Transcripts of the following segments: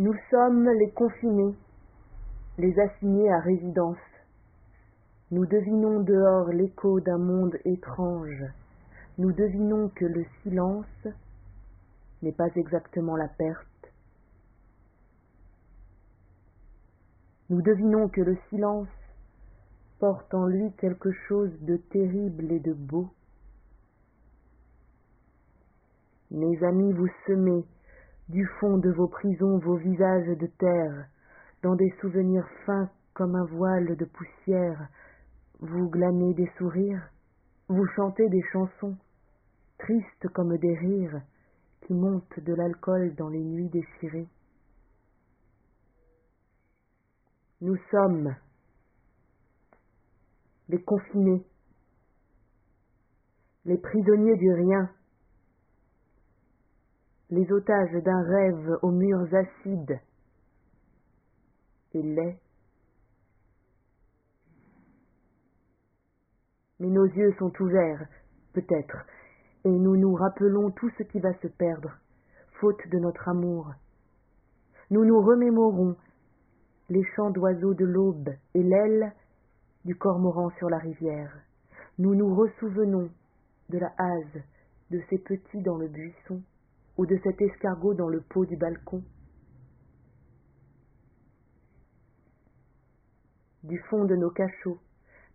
Nous sommes les confinés, les assignés à résidence. Nous devinons dehors l'écho d'un monde étrange. Nous devinons que le silence n'est pas exactement la perte. Nous devinons que le silence porte en lui quelque chose de terrible et de beau. Mes amis, vous semez du fond de vos prisons vos visages de terre, dans des souvenirs fins comme un voile de poussière, vous glanez des sourires, vous chantez des chansons, tristes comme des rires, qui montent de l'alcool dans les nuits déchirées. Nous sommes les confinés, les prisonniers du rien, les otages d'un rêve aux murs acides et laids. Mais nos yeux sont ouverts, peut-être, et nous nous rappelons tout ce qui va se perdre, faute de notre amour. Nous nous remémorons les chants d'oiseaux de l'aube et l'aile du cormoran sur la rivière. Nous nous ressouvenons de la hase de ces petits dans le buisson ou de cet escargot dans le pot du balcon. Du fond de nos cachots,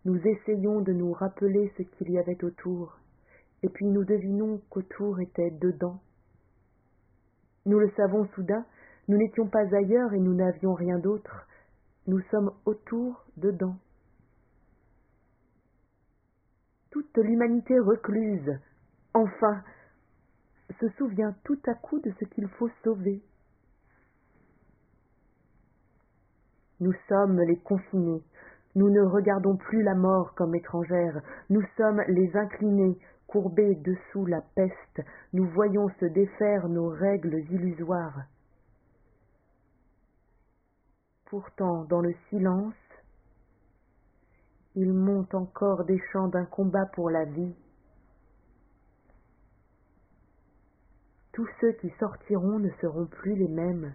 nous essayons de nous rappeler ce qu'il y avait autour, et puis nous devinons qu'autour était dedans. Nous le savons soudain, nous n'étions pas ailleurs et nous n'avions rien d'autre, nous sommes autour dedans. Toute l'humanité recluse, enfin, se souvient tout à coup de ce qu'il faut sauver. Nous sommes les confinés, nous ne regardons plus la mort comme étrangère, nous sommes les inclinés, courbés dessous la peste, nous voyons se défaire nos règles illusoires. Pourtant, dans le silence, il monte encore des chants d'un combat pour la vie. Tous ceux qui sortiront ne seront plus les mêmes.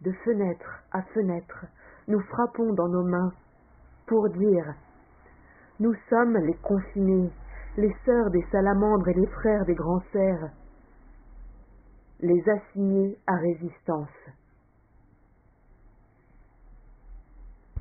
De fenêtre à fenêtre, nous frappons dans nos mains pour dire Nous sommes les confinés, les sœurs des salamandres et les frères des grands cerfs, les assignés à résistance.